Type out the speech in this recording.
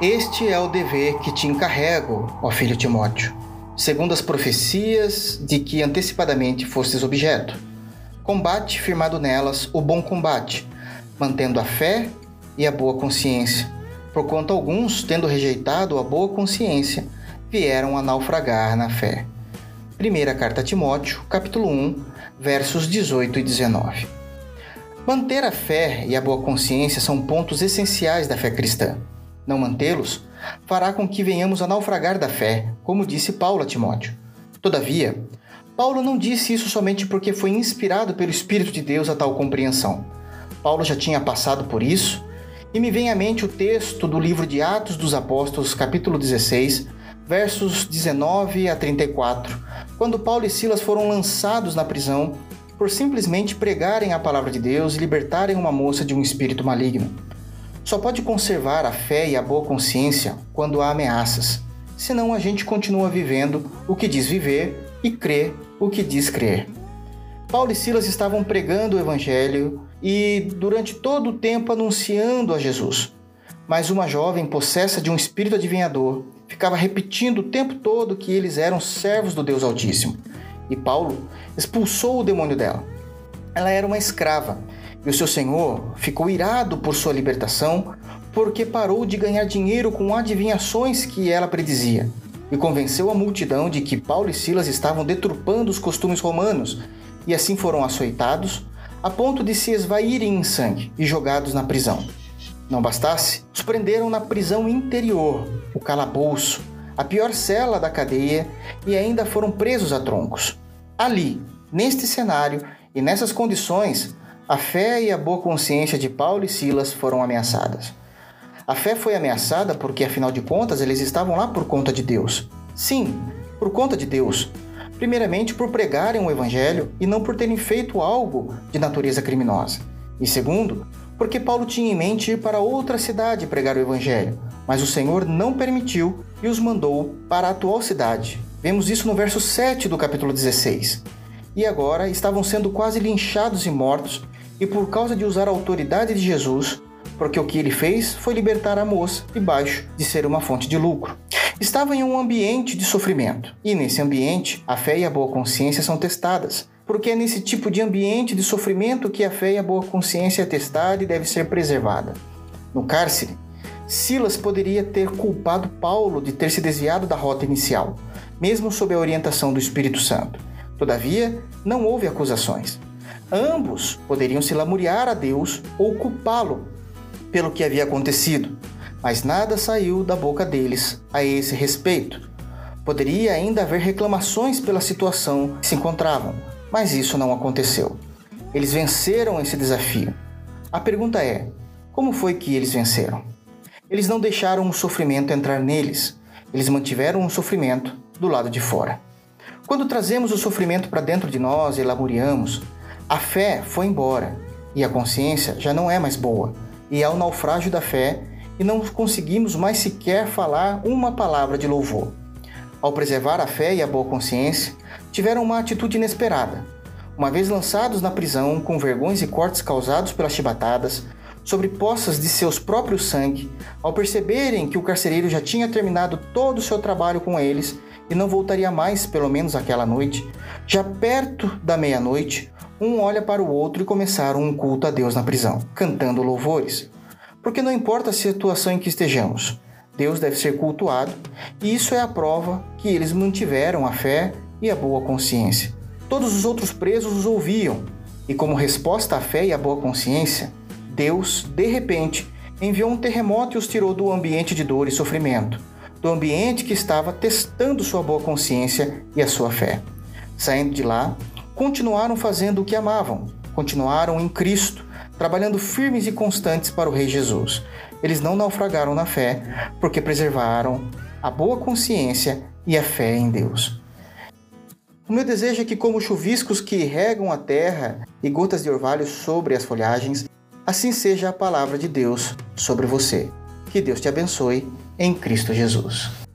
Este é o dever que te encarrego, ó filho Timóteo, segundo as profecias de que antecipadamente fostes objeto. Combate firmado nelas o bom combate, mantendo a fé e a boa consciência, porquanto alguns, tendo rejeitado a boa consciência, vieram a naufragar na fé. Primeira carta a Timóteo, capítulo 1, versos 18 e 19. Manter a fé e a boa consciência são pontos essenciais da fé cristã. Não mantê-los fará com que venhamos a naufragar da fé, como disse Paulo a Timóteo. Todavia, Paulo não disse isso somente porque foi inspirado pelo Espírito de Deus a tal compreensão. Paulo já tinha passado por isso, e me vem à mente o texto do livro de Atos dos Apóstolos, capítulo 16, versos 19 a 34, quando Paulo e Silas foram lançados na prisão por simplesmente pregarem a palavra de Deus e libertarem uma moça de um espírito maligno. Só pode conservar a fé e a boa consciência quando há ameaças, senão a gente continua vivendo o que diz viver e crê o que diz crer. Paulo e Silas estavam pregando o Evangelho e, durante todo o tempo, anunciando a Jesus. Mas uma jovem, possessa de um espírito adivinhador, ficava repetindo o tempo todo que eles eram servos do Deus Altíssimo. E Paulo expulsou o demônio dela. Ela era uma escrava e o seu senhor ficou irado por sua libertação, porque parou de ganhar dinheiro com adivinhações que ela predizia, e convenceu a multidão de que Paulo e Silas estavam deturpando os costumes romanos, e assim foram açoitados, a ponto de se esvaírem em sangue e jogados na prisão. Não bastasse, os prenderam na prisão interior, o calabouço, a pior cela da cadeia, e ainda foram presos a troncos. Ali, neste cenário e nessas condições, a fé e a boa consciência de Paulo e Silas foram ameaçadas. A fé foi ameaçada porque, afinal de contas, eles estavam lá por conta de Deus. Sim, por conta de Deus. Primeiramente, por pregarem o Evangelho e não por terem feito algo de natureza criminosa. E segundo, porque Paulo tinha em mente ir para outra cidade pregar o Evangelho, mas o Senhor não permitiu e os mandou para a atual cidade. Vemos isso no verso 7 do capítulo 16. E agora estavam sendo quase linchados e mortos e por causa de usar a autoridade de Jesus, porque o que ele fez foi libertar a moça debaixo de ser uma fonte de lucro. Estava em um ambiente de sofrimento, e nesse ambiente a fé e a boa consciência são testadas, porque é nesse tipo de ambiente de sofrimento que a fé e a boa consciência é testada e deve ser preservada. No cárcere, Silas poderia ter culpado Paulo de ter se desviado da rota inicial, mesmo sob a orientação do Espírito Santo. Todavia, não houve acusações. Ambos poderiam se lamuriar a Deus ou culpá-lo pelo que havia acontecido, mas nada saiu da boca deles a esse respeito. Poderia ainda haver reclamações pela situação que se encontravam, mas isso não aconteceu. Eles venceram esse desafio. A pergunta é: como foi que eles venceram? Eles não deixaram o sofrimento entrar neles, eles mantiveram o sofrimento do lado de fora. Quando trazemos o sofrimento para dentro de nós e lamuriamos, a fé foi embora e a consciência já não é mais boa, e há o naufrágio da fé e não conseguimos mais sequer falar uma palavra de louvor. Ao preservar a fé e a boa consciência, tiveram uma atitude inesperada. Uma vez lançados na prisão, com vergões e cortes causados pelas chibatadas, sobre poças de seus próprios sangue, ao perceberem que o carcereiro já tinha terminado todo o seu trabalho com eles e não voltaria mais, pelo menos aquela noite, já perto da meia-noite, um olha para o outro e começaram um culto a Deus na prisão, cantando louvores. Porque não importa a situação em que estejamos, Deus deve ser cultuado, e isso é a prova que eles mantiveram a fé e a boa consciência. Todos os outros presos os ouviam, e como resposta à fé e à boa consciência, Deus, de repente, enviou um terremoto e os tirou do ambiente de dor e sofrimento, do ambiente que estava testando sua boa consciência e a sua fé. Saindo de lá, continuaram fazendo o que amavam, continuaram em Cristo, trabalhando firmes e constantes para o Rei Jesus. Eles não naufragaram na fé, porque preservaram a boa consciência e a fé em Deus. O meu desejo é que, como chuviscos que regam a terra e gotas de orvalho sobre as folhagens, assim seja a palavra de Deus sobre você. Que Deus te abençoe em Cristo Jesus.